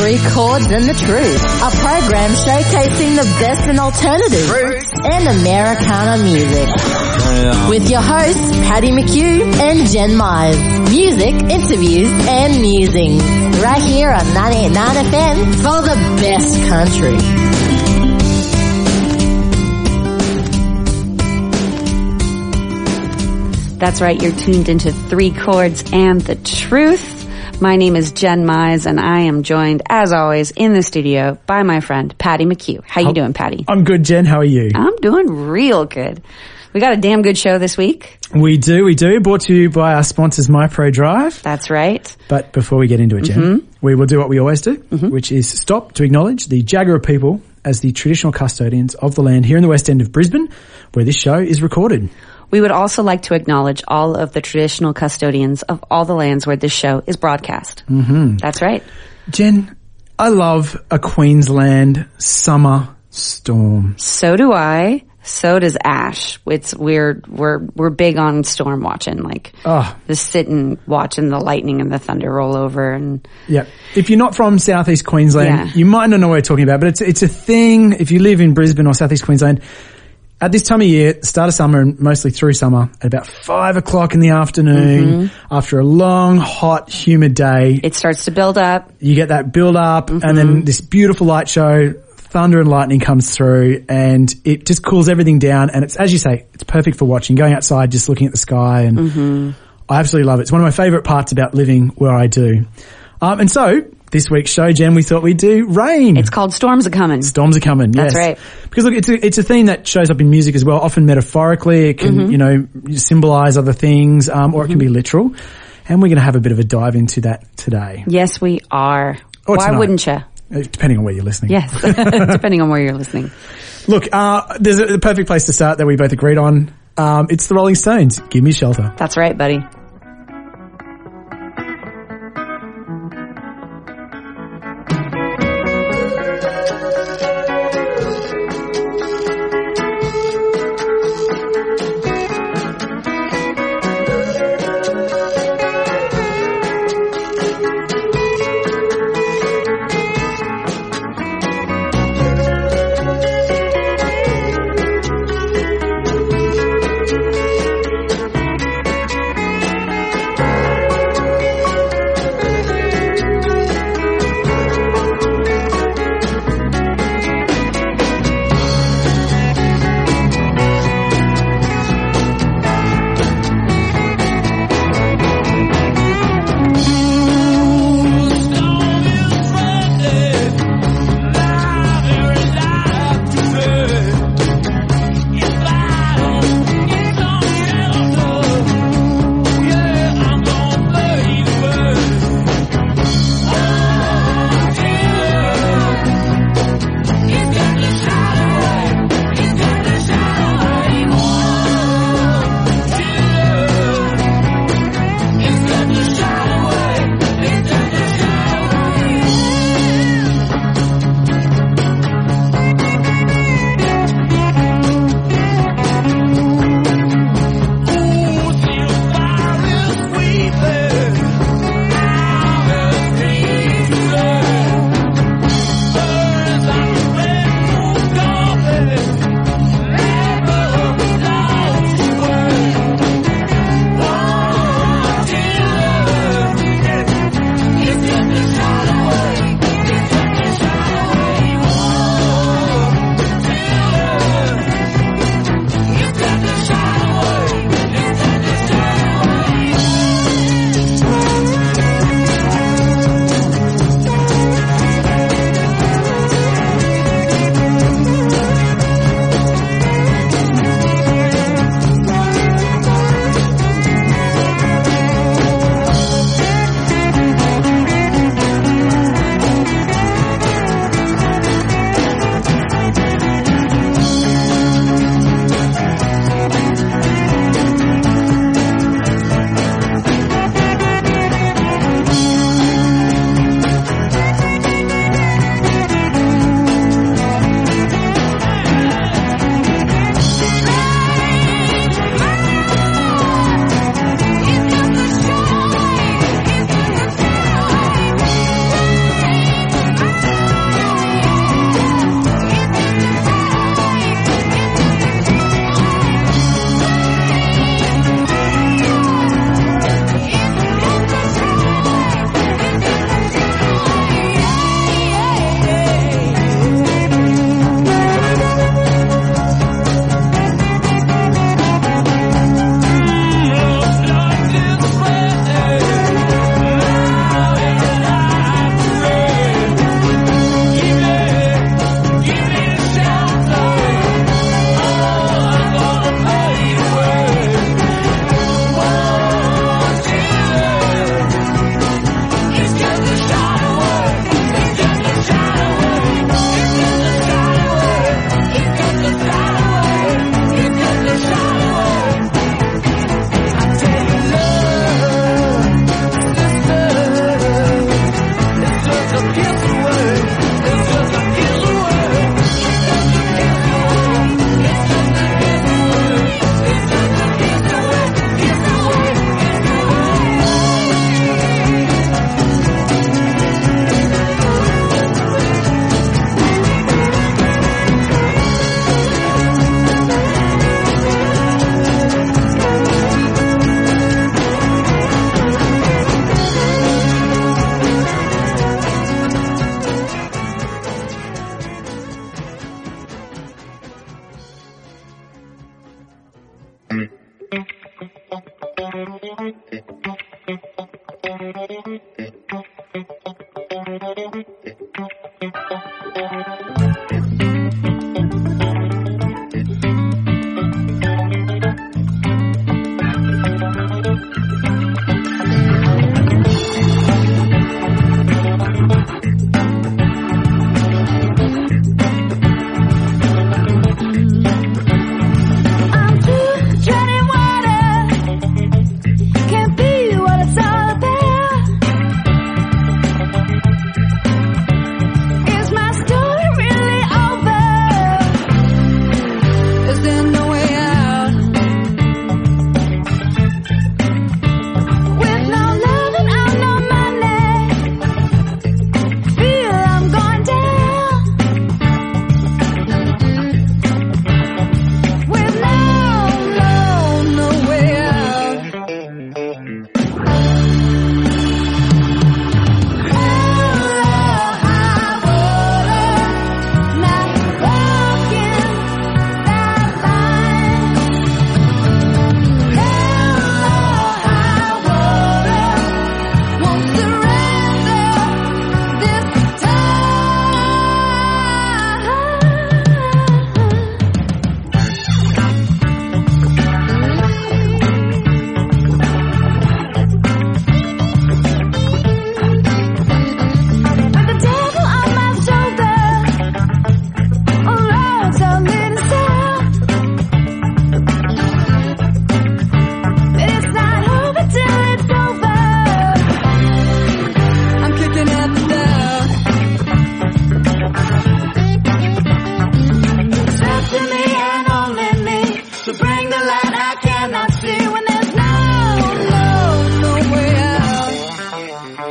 Three Chords and the Truth, a program showcasing the best in alternative roots and Americana music. With your hosts, Patty McHugh and Jen Mize. Music, interviews, and musings. Right here on 989 FM for the best country. That's right, you're tuned into Three Chords and the Truth. My name is Jen Mize and I am joined, as always, in the studio by my friend Patty McHugh. How you doing, Patty? I'm good, Jen. How are you? I'm doing real good. We got a damn good show this week. We do, we do. Brought to you by our sponsors, MyPro Drive. That's right. But before we get into it, Jen, Mm-hmm. we will do what we always do, which is stop to acknowledge the Jagera people as the traditional custodians of the land here in the West End of Brisbane, where this show is recorded. We would also like to acknowledge all of the traditional custodians of all the lands where this show is broadcast. Mm-hmm. That's right. Jen, I love a Queensland summer storm. So do I. So does Ash. It's we're we're we're big on storm watching, like Oh. just sitting watching the lightning and the thunder roll over and Yeah. If you're not from southeast Queensland, Yeah. you might not know what we're talking about, but it's it's a thing. If you live in Brisbane or southeast Queensland, at this time of year, start of summer and mostly through summer, at about five o'clock in the afternoon, mm-hmm. after a long, hot, humid day, it starts to build up. you get that build up and then mm-hmm. this beautiful light show, thunder and lightning comes through and it just cools everything down. And it's, as you say, it's perfect for watching, going outside, just looking at the sky. And mm-hmm. I absolutely love it. It's one of my favorite parts about living where I do. Um, and so this week's show, Jen, we thought we'd do rain. It's called Storms Are Coming. Storms are coming. That's yes. right. Because look, it's a, it's a theme that shows up in music as well, often metaphorically. It can, Mm-hmm. you know, symbolize other things, um, or it can be literal. And we're going to have a bit of a dive into that today. Yes, we are. Or Why tonight. wouldn't you? Uh, Depending on where you're listening. Yes, depending on where you're listening. Look, uh, there's a, the perfect place to start that we both agreed on. Um, it's the Rolling Stones. Give me shelter. That's right, buddy.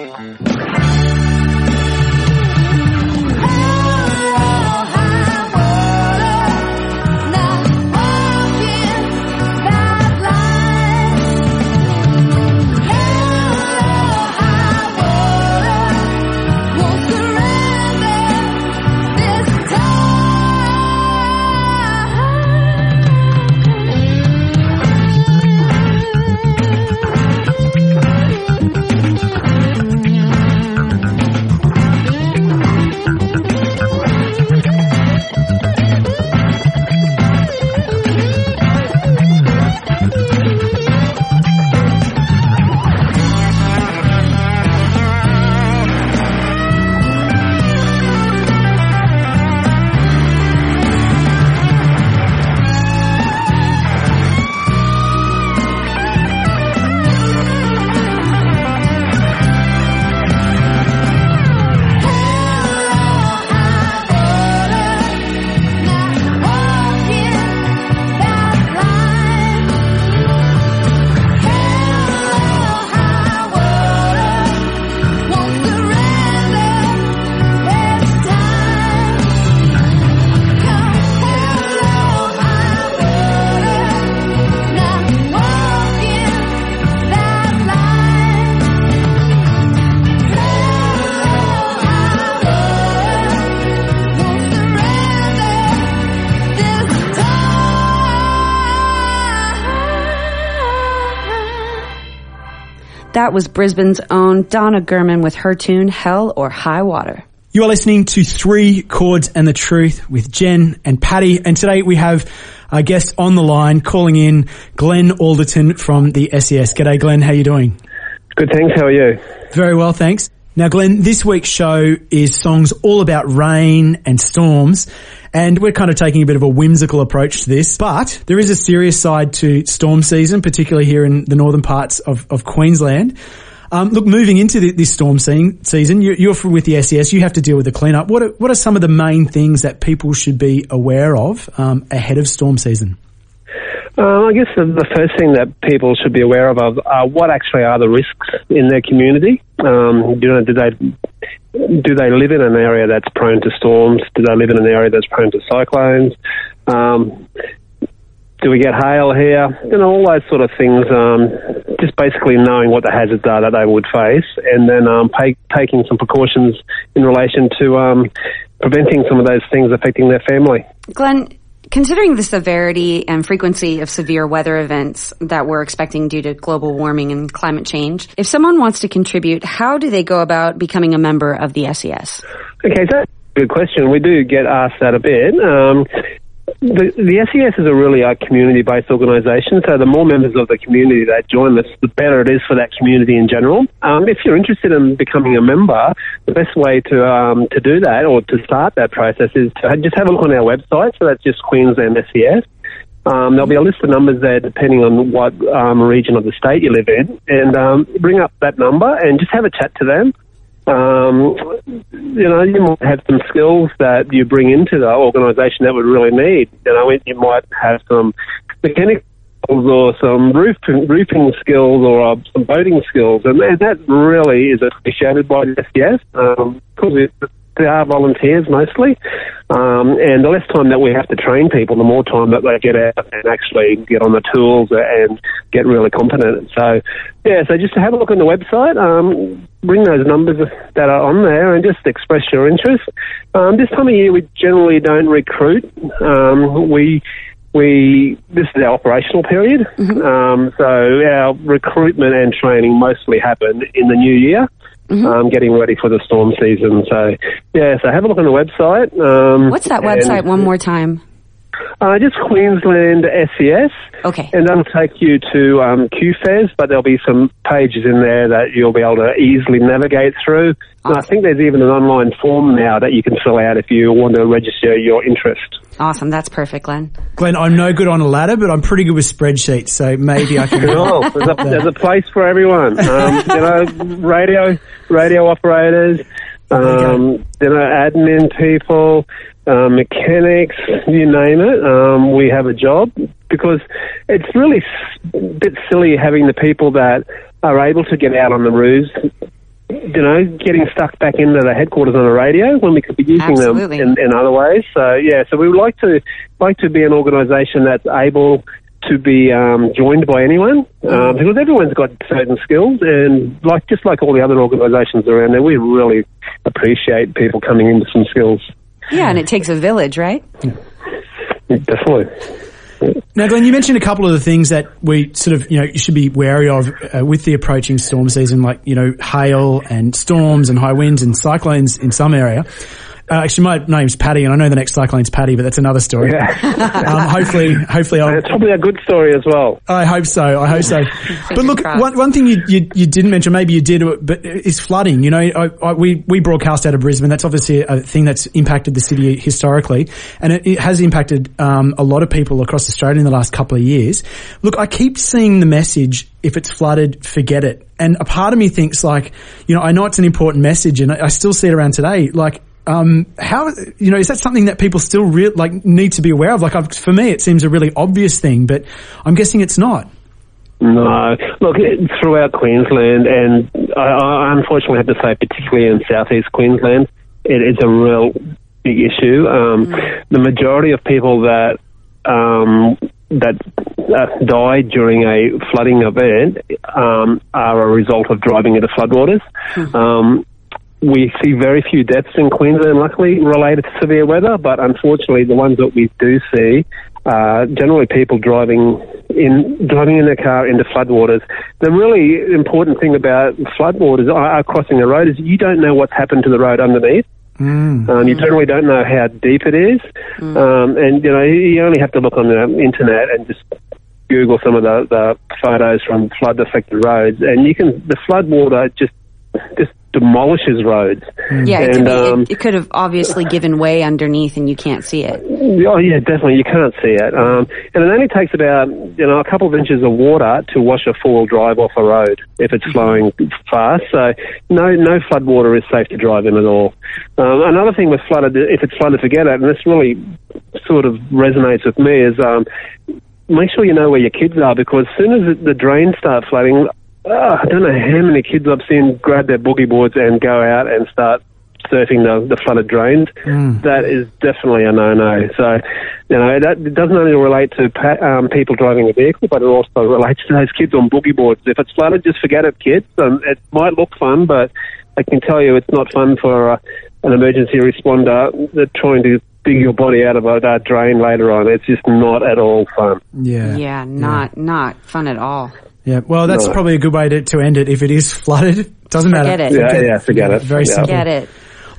Bye. That was Brisbane's own Donna Gurman with her tune Hell or High Water. You are listening to Three Chords and the Truth with Jen and Patty. And today we have a guest on the line calling in Glenn Alderton from the SES. G'day Glenn, how are you doing? Good, thanks. How are you? Very well, thanks. Now, Glenn, this week's show is songs all about rain and storms, and we're kind of taking a bit of a whimsical approach to this, but there is a serious side to storm season, particularly here in the northern parts of, of Queensland. Um, look, moving into the, this storm season, you, you're with the SES. You have to deal with the cleanup. What are, what are some of the main things that people should be aware of um, ahead of storm season? Um, I guess the, the, first thing that people should be aware of are what actually are the risks in their community. Um, you know, do they do they live in an area that's prone to storms? Do they live in an area that's prone to cyclones? Um, do we get hail here? You know, all those sort of things. Um, just basically knowing what the hazards are that they would face, and then um, pay, taking some precautions in relation to um, preventing some of those things affecting their family. Glenn, Considering the severity and frequency of severe weather events that we're expecting due to global warming and climate change, if someone wants to contribute, how do they go about becoming a member of the SES? Okay, so good question. We do get asked that a bit. Um, the, the SES is a really a community-based organisation, so the more members of the community that join us, the better it is for that community in general. Um, if you're interested in becoming a member, the best way to um, to do that or to start that process is to just have a look on our website. So that's just Queensland SES. Um, there'll be a list of numbers there depending on what um, region of the state you live in, and um, bring up that number and just have a chat to them. Um, you know, you might have some skills that you bring into the organisation that would really need. You know, you might have some mechanical skills or some roofing, roofing skills or uh, some boating skills, and that really is appreciated by the SES because um, they are volunteers mostly, um, and the less time that we have to train people, the more time that they get out and actually get on the tools and get really competent. So, yeah, so just have a look on the website, um, bring those numbers that are on there, and just express your interest. Um, this time of year, we generally don't recruit. Um, we we this is our operational period, mm-hmm. um, so our recruitment and training mostly happen in the new year mm-hmm. um, getting ready for the storm season. So, yeah, so have a look on the website. Um, What's that website one more time? Uh, just Queensland SES. Okay. And that'll take you to um, QFES, but there'll be some pages in there that you'll be able to easily navigate through. Awesome. And I think there's even an online form now that you can fill out if you want to register your interest. Awesome. That's perfect, Glenn. Glenn, I'm no good on a ladder, but I'm pretty good with spreadsheets, so maybe I can. cool. There's a, there's a place for everyone. Um, you know, radio, radio operators, um, you know, admin people, uh, mechanics, you name it. Um, we have a job because it's really a bit silly having the people that are able to get out on the roofs you know, getting stuck back into the headquarters on a radio when we could be using Absolutely. them in, in other ways. So yeah, so we would like to like to be an organisation that's able to be um, joined by anyone um, because everyone's got certain skills and like just like all the other organisations around there, we really appreciate people coming in with some skills. Yeah, and it takes a village, right? Definitely. Now, Glenn, you mentioned a couple of the things that we sort of, you know, you should be wary of uh, with the approaching storm season, like, you know, hail and storms and high winds and cyclones in some area. Uh, actually, my name's Paddy, and I know the next cyclone's Paddy, but that's another story. Yeah. um, hopefully, hopefully, I'll, it's probably a good story as well. I hope so. I hope so. but look, one, one thing you, you, you didn't mention, maybe you did, but is flooding. You know, I, I, we we broadcast out of Brisbane. That's obviously a thing that's impacted the city historically, and it, it has impacted um, a lot of people across Australia in the last couple of years. Look, I keep seeing the message: if it's flooded, forget it. And a part of me thinks like, you know, I know it's an important message, and I, I still see it around today. Like um, how you know is that something that people still re- like need to be aware of? Like I've, for me, it seems a really obvious thing, but I'm guessing it's not. No, look throughout Queensland, and I, I unfortunately have to say, particularly in southeast Queensland, it is a real big issue. Um, mm. The majority of people that um, that uh, die during a flooding event um, are a result of driving into floodwaters. Mm. Um, we see very few deaths in Queensland, luckily, related to severe weather, but unfortunately, the ones that we do see are generally people driving in driving in their car into floodwaters. The really important thing about floodwaters are crossing the road is you don't know what's happened to the road underneath. Mm. Um, you generally don't know how deep it is, mm. um, and you know you only have to look on the internet and just Google some of the, the photos from flood affected roads, and you can the floodwater just just demolishes roads. Yeah, it, and, could be, um, it, it, could have obviously given way underneath, and you can't see it. Oh yeah, definitely, you can't see it. Um, and it only takes about you know a couple of inches of water to wash a four-wheel drive off a road if it's flowing fast. So no no flood water is safe to drive in at all. Um, another thing with flooded, if it's flooded, forget it. And this really sort of resonates with me is. Um, make sure you know where your kids are because as soon as the drains start flooding, uh, I don't know how many kids I've seen grab their boogie boards and go out and start surfing the, the flooded drains. Mm. That is definitely a no-no. So, you know, that doesn't only relate to pa- um, people driving a vehicle, but it also relates to those kids on boogie boards. If it's flooded, just forget it, kids. Um, it might look fun, but I can tell you it's not fun for uh, an emergency responder. They're trying to dig your body out of a uh, drain later on. It's just not at all fun. Yeah. Yeah, not not fun at all. Yeah. Well, that's No. probably a good way to, to end it. If it is flooded, doesn't matter. Forget it. Yeah, yeah, forget it. Very Yeah. simple. Get it.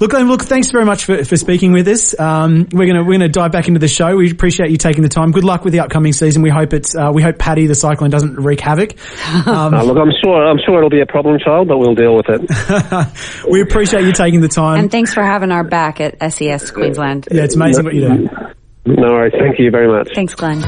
Look, look, thanks very much for, for speaking with us. Um, we're gonna we're gonna dive back into the show. We appreciate you taking the time. Good luck with the upcoming season. We hope it's uh, we hope Paddy the Cyclone doesn't wreak havoc. Um, Uh, look, I'm sure I'm sure it'll be a problem child, but we'll deal with it. we appreciate you taking the time. And thanks for having our back at SES Queensland. yeah, it's amazing what you do. No worries. Thank you very much. Thanks, Glenn.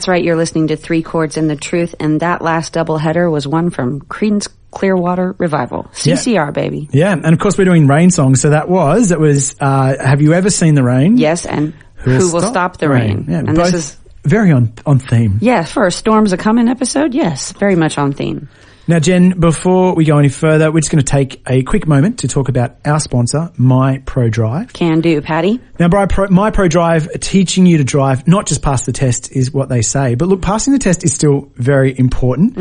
That's right. You're listening to Three Chords and the Truth, and that last double header was one from Creedence Clearwater Revival. CCR, baby. Yeah, and of course we're doing rain songs. So that was it was. Uh, have you ever seen the rain? Yes, and Who Will, Stop, the Rain? Yeah, and both this is very on on theme. yeah for a Storms a Coming episode. Yes, very much on theme. Now, Jen, before we go any further, we're just going to take a quick moment to talk about our sponsor, My Pro Drive. Can do, Patty. Now, My Pro, My Pro Drive, teaching you to drive, not just pass the test is what they say, but look, passing the test is still very important.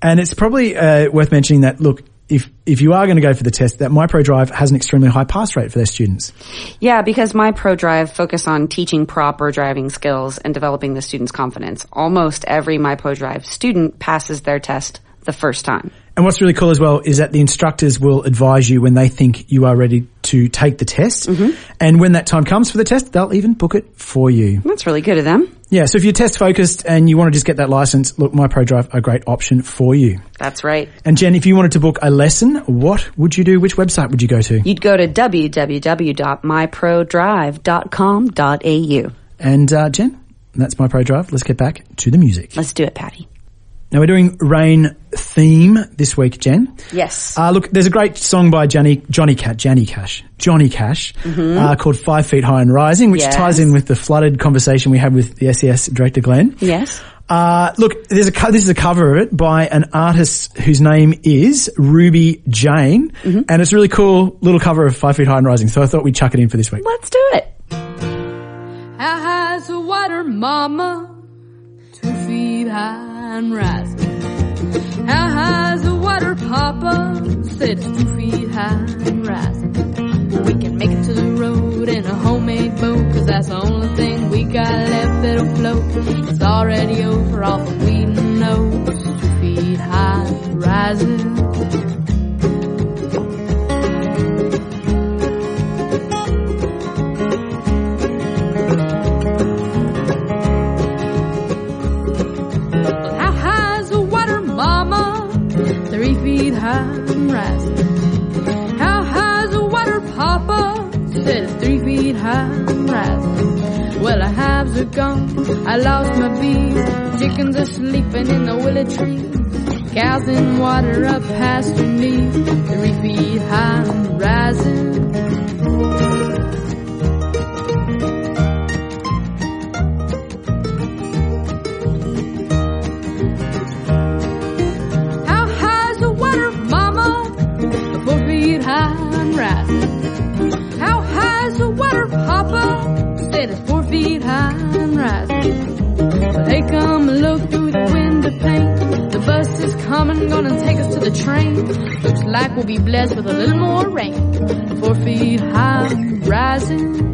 And it's probably uh, worth mentioning that, look, if, if you are going to go for the test, that My Pro Drive has an extremely high pass rate for their students. Yeah, because my Pro Drive focus on teaching proper driving skills and developing the student's confidence. Almost every My Pro Drive student passes their test the first time. And what's really cool as well is that the instructors will advise you when they think you are ready to take the test. And when that time comes for the test, they'll even book it for you. That's really good of them. Yeah, so if you're test focused and you want to just get that license, look, My Pro Drive, a great option for you. That's right. And Jen, if you wanted to book a lesson, what would you do? Which website would you go to? You'd go to www.myprodrive.com.au. And uh, Jen, that's My Pro Drive. Let's get back to the music. Let's do it, Patty. Now we're doing rain theme this week, Jen. Yes. Uh, look, there's a great song by Johnny, Johnny Cash, Johnny Cash, Johnny Cash, uh, called Five Feet High and Rising, which Mm-hmm. Yes. ties in with the flooded conversation we had with the SES director Glenn. yes. Uh, look, there's a co- this is a cover of it by an artist whose name is Ruby Jane, Mm-hmm. and it's a really cool little cover of Five Feet High and Rising. So I thought we'd chuck it in for this week. Let's do it. How high's the water, mama? Two feet high and rising. How high's the water, papa? Said it's two feet high and rising. We can make it to the road in a homemade boat, cause that's the only thing we got left that'll float. It's already over all the weed and nose. Two feet high and rising. And rising. How high's the water, papa? Said it's three feet high and rising. Well, the hives are gone. I lost my bees. Chickens are sleeping in the willow tree. Cows in water up past your knees. Three feet high and rising. Like we'll be blessed with a little more rain. Four feet high rising.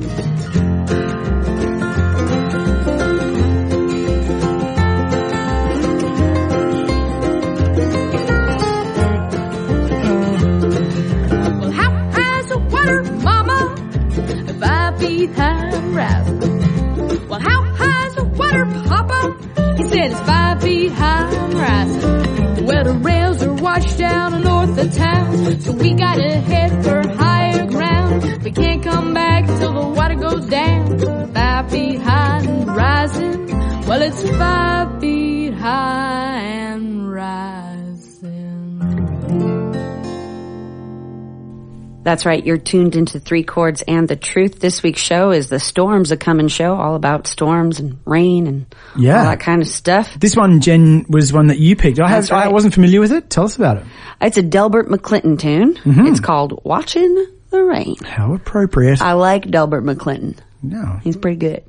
That's right. You're tuned into Three Chords and the Truth. This week's show is the Storms a Coming show, all about storms and rain and Yeah. all that kind of stuff. This one, Jen, was one that you picked. I, have, right. I wasn't familiar with it. Tell us about it. It's a Delbert McClinton tune. Mm-hmm. It's called Watching the Rain. How appropriate. I like Delbert McClinton. no. He's pretty good.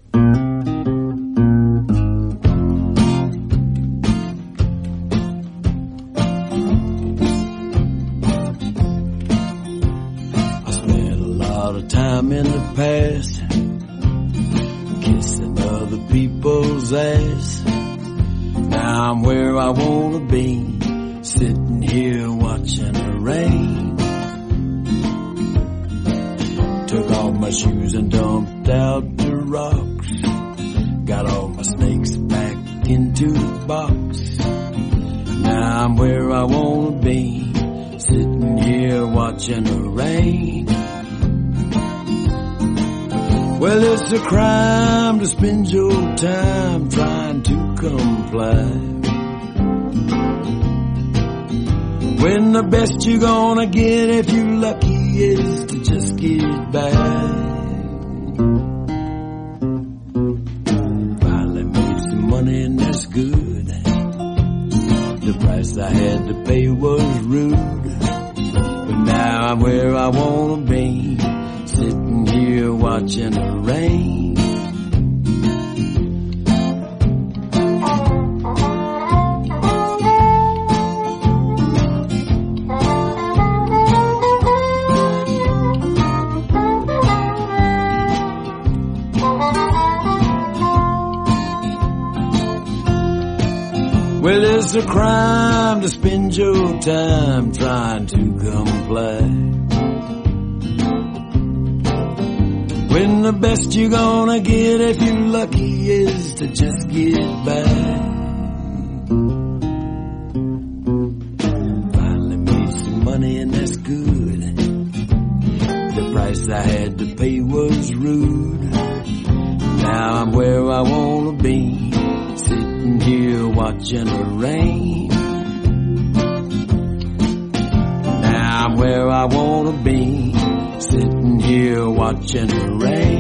Where I wanna be, sitting here watching the rain. Took off my shoes and dumped out the rocks. Got all my snakes back into the box. Now I'm where I wanna be, sitting here watching the rain. Well, it's a crime to spend your time trying to comply. When the best you're gonna get if you're lucky is to just get by. Finally made some money and that's good. The price I had to pay was rude. But now I'm where I wanna be. Sitting here watching the rain. Time trying to comply. When the best you're gonna get if you're lucky is to just get by. Finally made some money and that's good. The price I had to pay was rude. Now I'm where I wanna be, sitting here watching the rain. Watching the rain.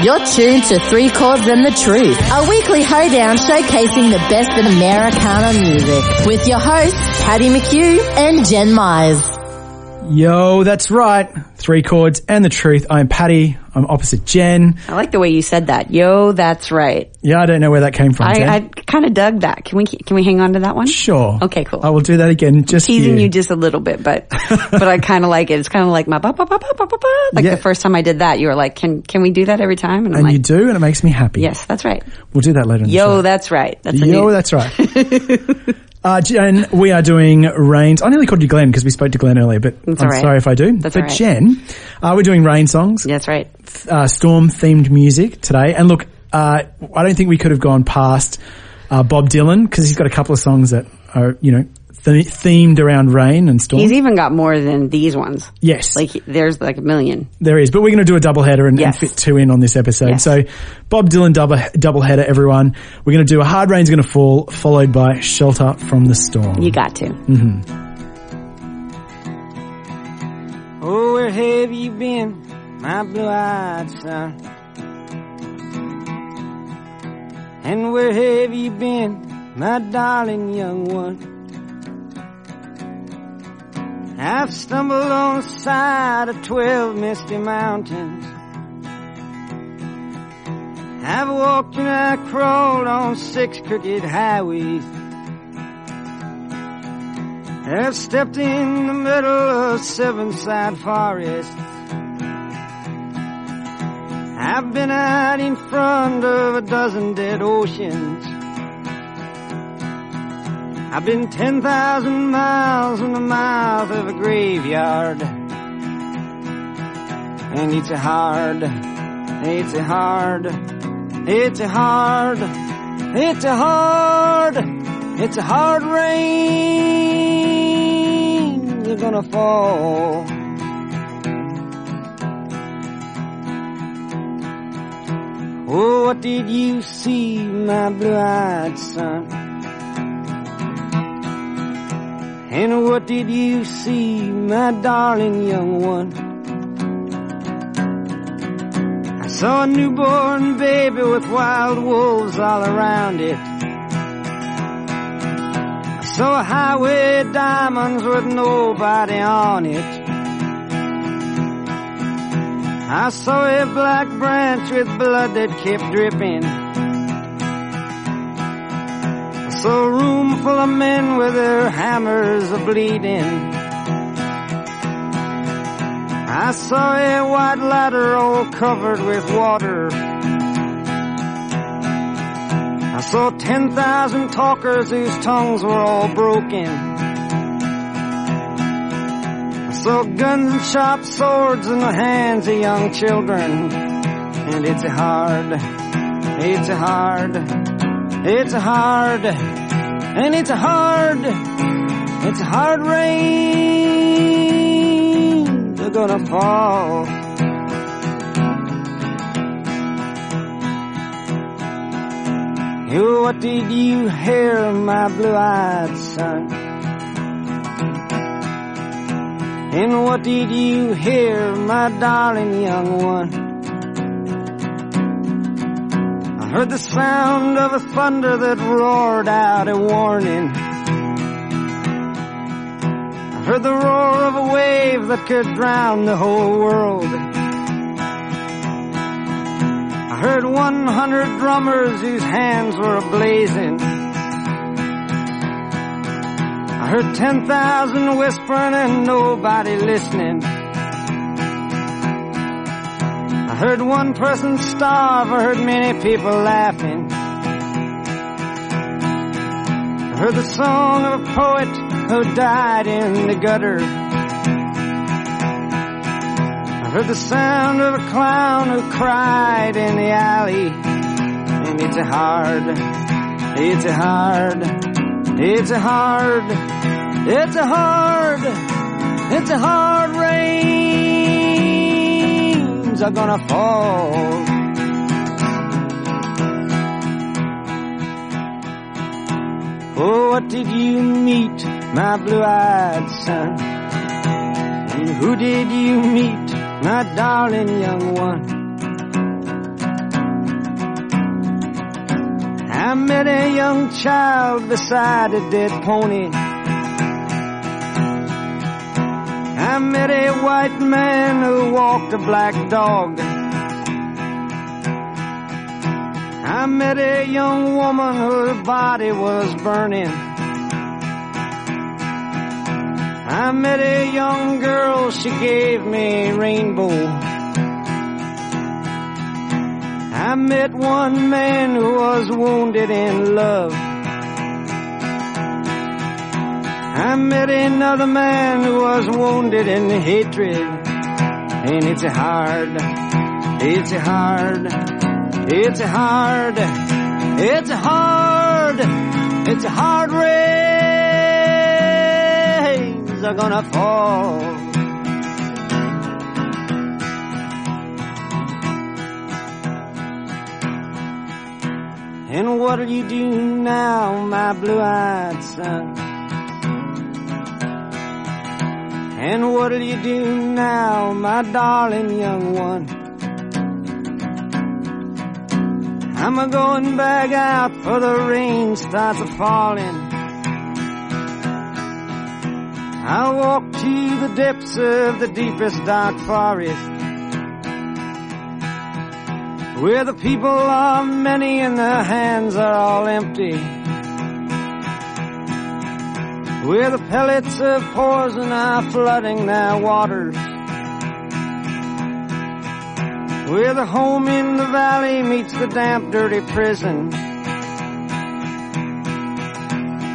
You're tuned to Three Chords and the Truth, a weekly hoedown showcasing the best in Americana music with your hosts, Patty McHugh and Jen Mize. Yo, that's right. Three chords and the truth. I'm Patty. I'm opposite Jen. I like the way you said that. Yo, that's right. Yeah, I don't know where that came from. I, I kind of dug that. Can we can we hang on to that one? sure. Okay, cool. I will do that again. Just Teasing you. you just a little bit, but but I kind of like it. It's kind of like my ba ba ba ba ba ba ba. Like Yeah. the first time I did that, you were like, "Can can we do that every time?" And I'm and like, you do, and it makes me happy. "Yes, that's right." We'll do that later. In the Yo, that's right. That's Yo, new. that's right. uh, Jen, we are doing rains. I nearly called you Glenn because we spoke to Glenn earlier, but That's I'm right. sorry if I do. That's but right. Jen, uh, we're doing rain songs, that's right. Uh, storm themed music today. And look, uh, I don't think we could have gone past uh, Bob Dylan because he's got a couple of songs that are, you know, th- themed around rain and storm. He's even got more than these ones. yes, Like there's like a million. there is. But we're going to do a double header and, and fit two in on this episode. Yes. So Bob Dylan double, double header, everyone. We're going to do a hard rain's going to fall, followed by shelter from the storm. You got to. Mm-hmm. Oh, where have you been, my blue-eyed son? And where have you been, my darling young one? I've stumbled on the side of twelve misty mountains. I've walked and I crawled on six crooked highways. I've stepped in the middle of seven side forests. I've been out in front of a dozen dead oceans. I've been 10,000 miles in the mouth of a graveyard. And it's a hard, it's a hard, it's a hard, it's a hard, it's a hard rain. They're gonna fall. Oh, what did you see, my blue-eyed son? And what did you see, my darling young one? I saw a newborn baby with wild wolves all around it. I saw a highway diamonds with nobody on it. I saw a black branch with blood that kept dripping. I saw a room full of men with their hammers a bleeding. I saw a white ladder all covered with water. I saw 10,000 talkers whose tongues were all broken. Saw guns sharp swords in the hands of young children. And it's a hard, it's a hard, it's a hard, and it's a hard, it's a hard rain. They're gonna fall. You, what did you hear, my blue-eyed son? And what did you hear, my darling young one? I heard the sound of a thunder that roared out a warning. I heard the roar of a wave that could drown the whole world. I heard 100 drummers whose hands were ablazing. I heard 10,000 whispering and nobody listening. I heard one person starve. I heard many people laughing. I heard the song of a poet who died in the gutter. I heard the sound of a clown who cried in the alley. And it's a hard, it's a hard, it's a hard, it's a hard, it's a hard rains are gonna fall. Oh, what did you meet, my blue-eyed son? And who did you meet, my darling young one? Met a young child beside a dead pony. I met a white man who walked a black dog. I met a young woman whose body was burning. I met a young girl, she gave me a rainbow. I met one man who was wounded in love. I met another man who was wounded in hatred. And it's hard, it's hard, it's hard, it's hard, it's hard rains are gonna fall. And what'll you do now, my blue-eyed son? And what'll you do now, my darling young one? I'm a going back out for the rain starts a falling. I'll walk to the depths of the deepest dark forest. Where the people are many and their hands are all empty. Where the pellets of poison are flooding their waters. Where the home in the valley meets the damp, dirty prison.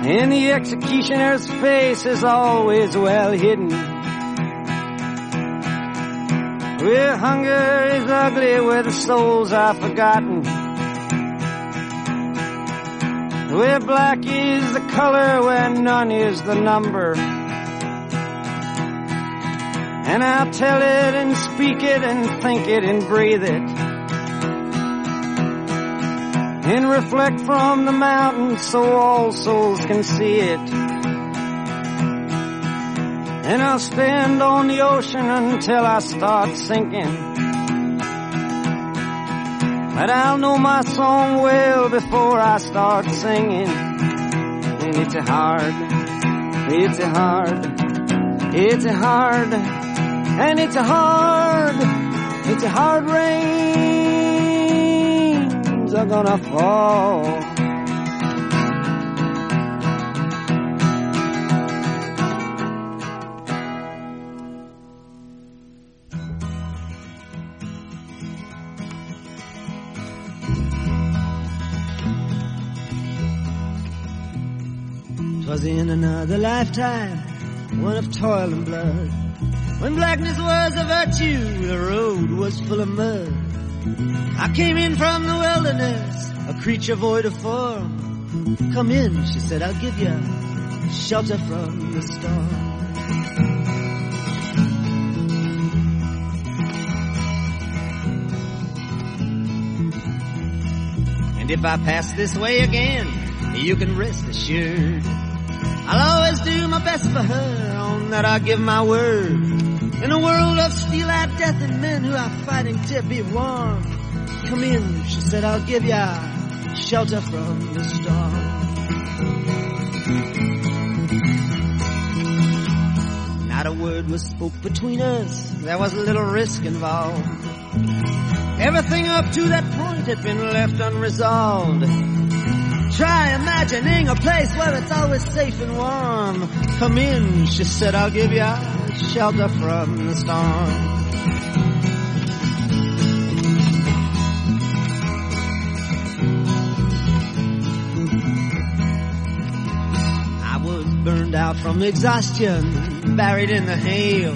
And the executioner's face is always well hidden. Where hunger is ugly, where the souls are forgotten. Where black is the color, where none is the number. And I'll tell it and speak it and think it and breathe it. and reflect from the mountain so all souls can see it. And I'll stand on the ocean until I start sinking. But I'll know my song well before I start singing. And it's a hard, it's a hard, it's a hard, and it's a hard, it's a hard rains are gonna fall. Another lifetime, one of toil and blood. When blackness was a virtue, the road was full of mud. I came in from the wilderness, a creature void of form. Come in, she said, I'll give you shelter from the storm. And if I pass this way again, you can rest assured. I'll always do my best for her, on that I give my word. In a world of steel-eyed death and men who are fighting to be warm. Come in, she said, I'll give ya shelter from the storm. Not a word was spoke between us, there was a little risk involved. Everything up to that point had been left unresolved. Try imagining a place where it's always safe and warm. Come in, she said, I'll give you shelter from the storm. I was burned out from exhaustion, buried in the hail,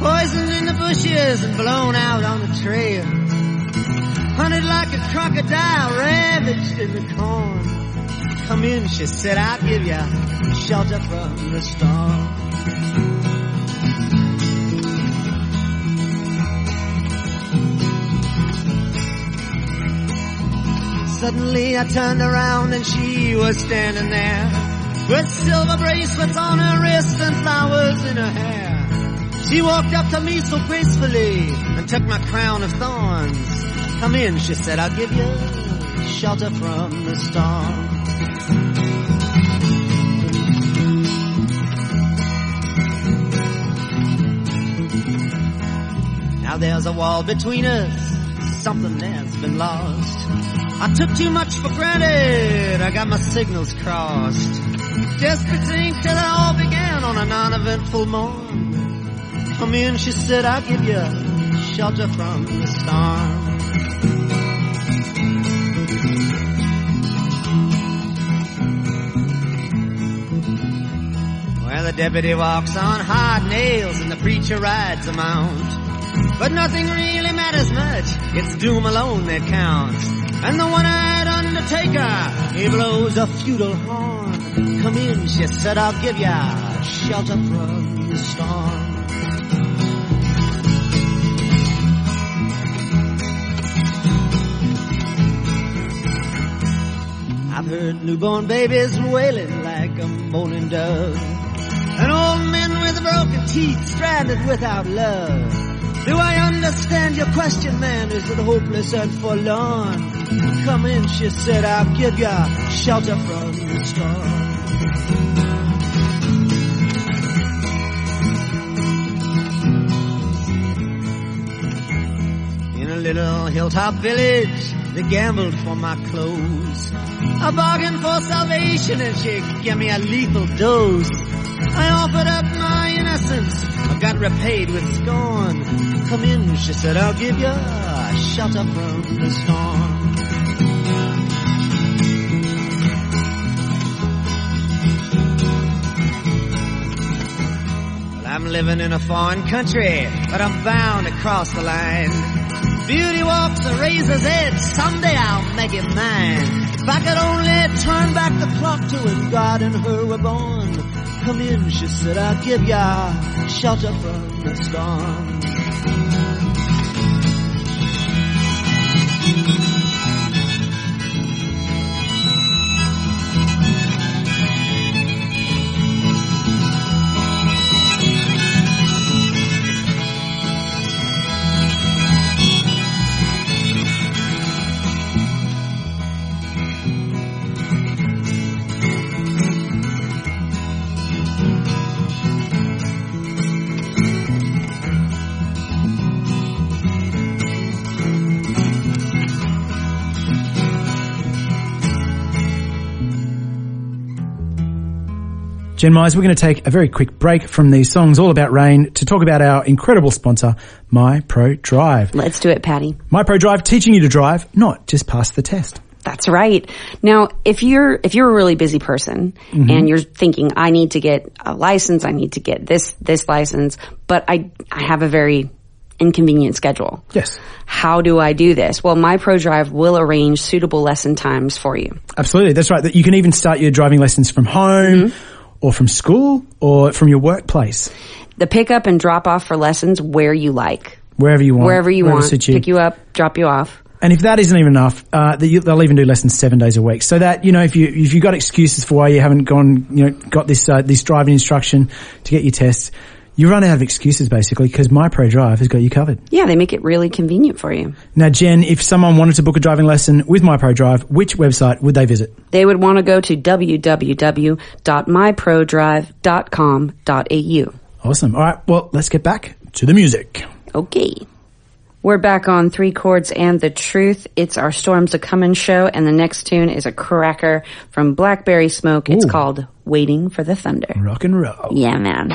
poisoned in the bushes and blown out on the trail hunted like a crocodile, ravaged in the corn. Come in, she said, I'll give you shelter from the storm. Suddenly I turned around and she was standing there with silver bracelets on her wrist and flowers in her hair. She walked up to me so gracefully and took my crown of thorns. Come in, she said, I'll give you shelter from the storm. Now there's a wall between us, something that has been lost. I took too much for granted, I got my signals crossed. Desperate think till it all began on a non-eventful morn. Come in, she said, I'll give you shelter from the storm. Well, the deputy walks on hard nails and the preacher rides a mount. But nothing really matters much, it's doom alone that counts. And the one-eyed undertaker, he blows a feudal horn. Come in, she said, I'll give ya shelter from the storm. I've heard newborn babies wailing like a moaning dove. And old men with broken teeth stranded without love. Do I understand your question, man? Is it hopeless and forlorn? Come in, she said, I'll give ya shelter from the storm. In a little hilltop village, they gambled for my clothes. I bargained for salvation and she gave me a lethal dose. I offered up my innocence, I got repaid with scorn. Come in, she said, I'll give you a shelter from the storm. I'm living in a foreign country, but I'm bound to cross the line. Beauty walks a razor's edge, someday I'll make it mine. If I could only turn back the clock to when God and her were born. Come in, she said, I'll give ya shelter from the storm. Jen Myers, we're going to take a very quick break from these songs all about rain to talk about our incredible sponsor, My Pro Drive. Let's do it, Patty. My Pro Drive teaching you to drive, not just pass the test. That's right. Now, if you're if you're a really busy person Mm-hmm. and you're thinking, I need to get a license, I need to get this this license, but I I have a very inconvenient schedule. Yes. How do I do this? Well, my ProDrive will arrange suitable lesson times for you. Absolutely. That's right. That you can even start your driving lessons from home or from school or from your workplace, The pickup and drop off for lessons where you like, wherever you want. wherever you want, suits pick you up, drop you off. And if that isn't even enough, uh, the- they'll even do lessons seven days a week. So that you know, if you if you've got excuses for why you haven't gone, you know, got this uh, this driving instruction to get your tests, you run out of excuses basically because My Pro Drive has got you covered. Yeah, they make it really convenient for you. Now, Jen, if someone wanted to book a driving lesson with My Pro Drive, which website would they visit? They would want to go to www.myprodrive.com.au. Awesome. All right. Well, let's get back to the music. Okay. We're back on Three Chords and the Truth. It's our Storms a Comin' show, and the next tune is a cracker from Blackberry Smoke. It's called Waiting for the Thunder. Rock and roll. Yeah, man.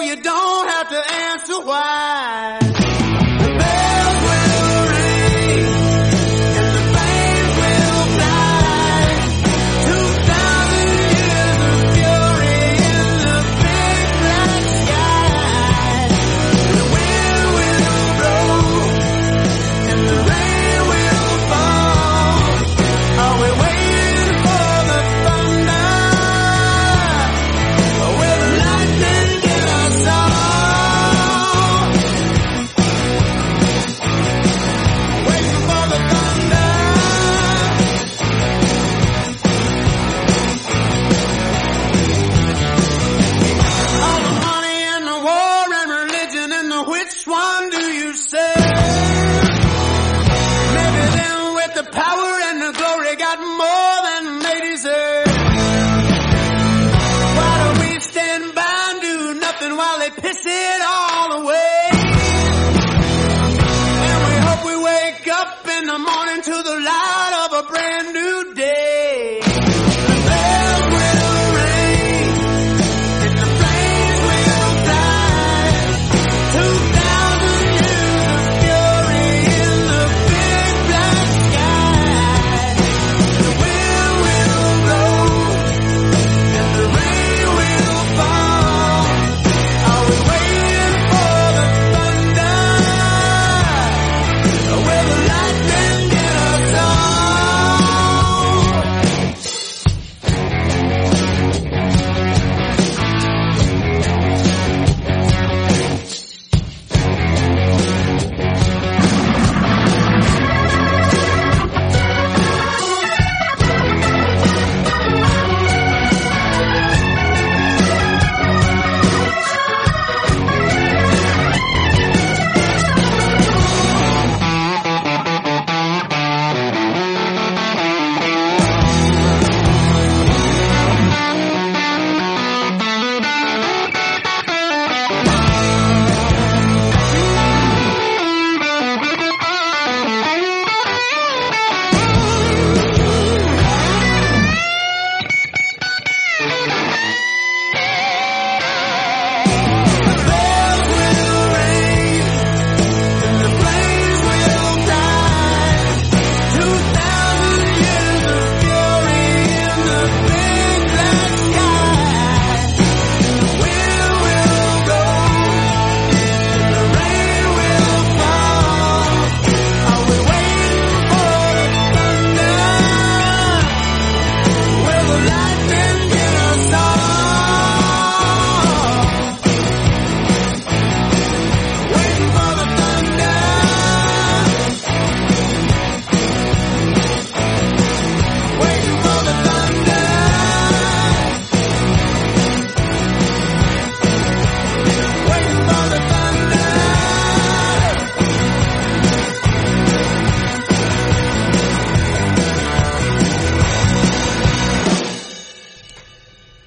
You don't have to answer why.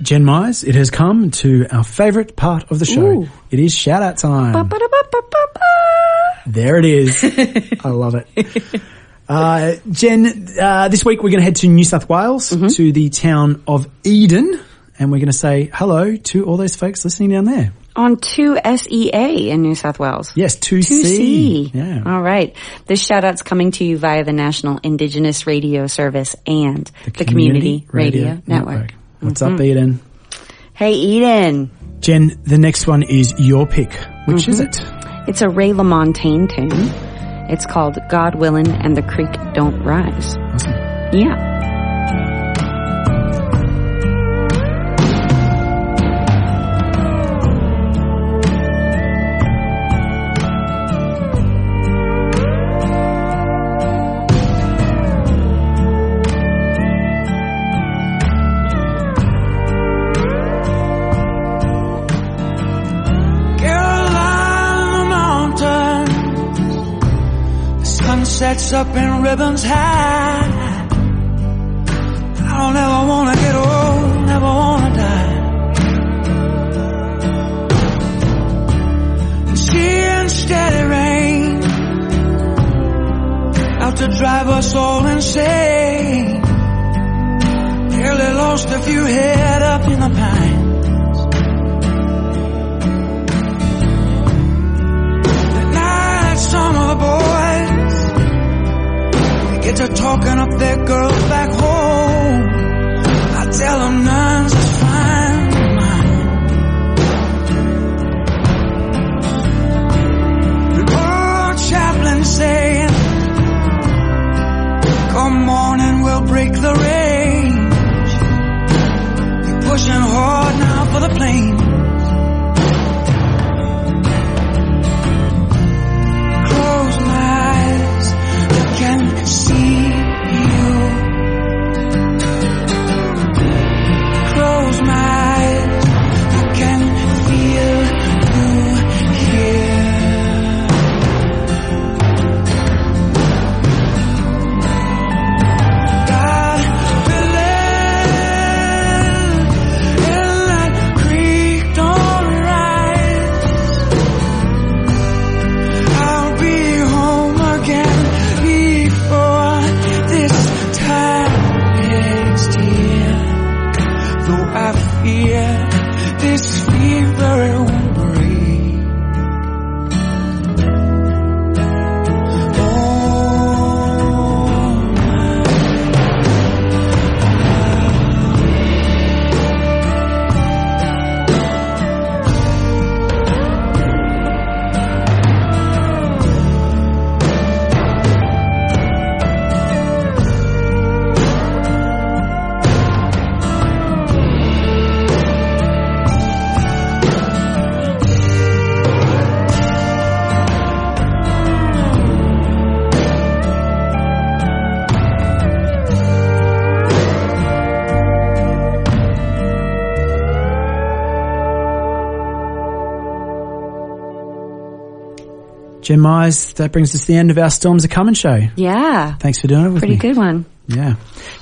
Jen Myers, it has come to our favourite part of the show. Ooh. It is shout out time. Ba-ba-da-ba-ba-ba-ba. There it is. I love it. Uh, Jen, uh, this week we're going to head to New South Wales Mm-hmm. to the town of Eden and we're going to say hello to all those folks listening down there. On 2SEA in New South Wales. Yes, 2C. 2C. Yeah. All right. This shout out's coming to you via the National Indigenous Radio Service and the, Community, Radio, Network. Mm-hmm. What's up, mm-hmm. Eden? Hey, Eden. Jen, the next one is your pick. Which is mm-hmm. it? It's a Ray LaMontagne tune. It's called God Willin' and the Creek Don't Rise. Awesome. Yeah. Sets up in ribbons high. I don't ever wanna get old, never wanna die. Seeing steady rain out to drive us all insane. Nearly lost a few head up in the pine. night, some of the get to talking up their girls back home. I tell them none's as fine. The old chaplain saying, "Come morning, we'll break the range." You're pushing hard now for the plains. Can see Jen Myers, that brings us to the end of our Storms Are Coming show. Yeah. Thanks for doing it with Pretty me. good one. Yeah.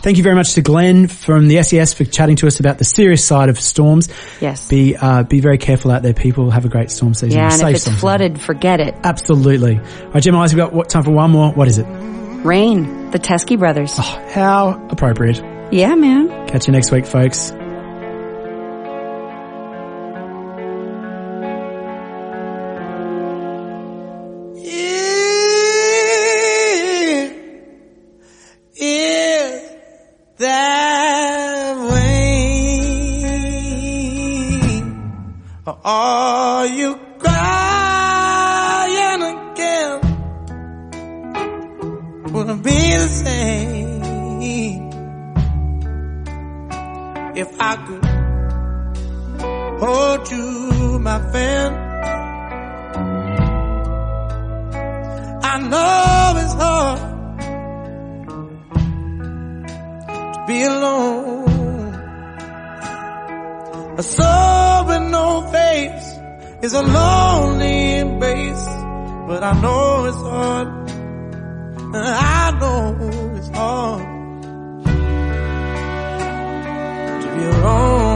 Thank you very much to Glenn from the SES for chatting to us about the serious side of storms. Yes. Be, uh, be very careful out there, people. Have a great storm season. Yeah, and Safe if it's season. flooded, forget it. Absolutely. All right, Myers, we've got what, time for one more. What is it? Rain, the Teskey brothers. Oh, how appropriate. Yeah, man. Catch you next week, folks. If I could hold you, my friend? I know it's hard to be alone. A soul with no face is a lonely embrace, but I know it's hard. I know it's hard be alone.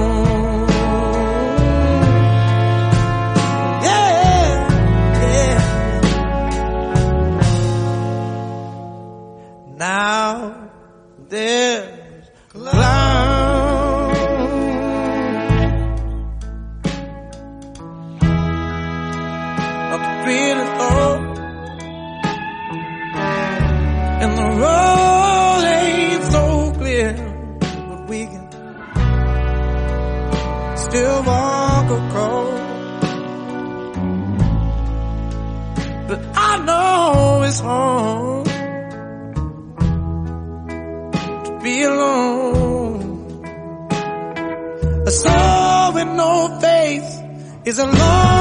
is to be alone. A soul with no faith is alone.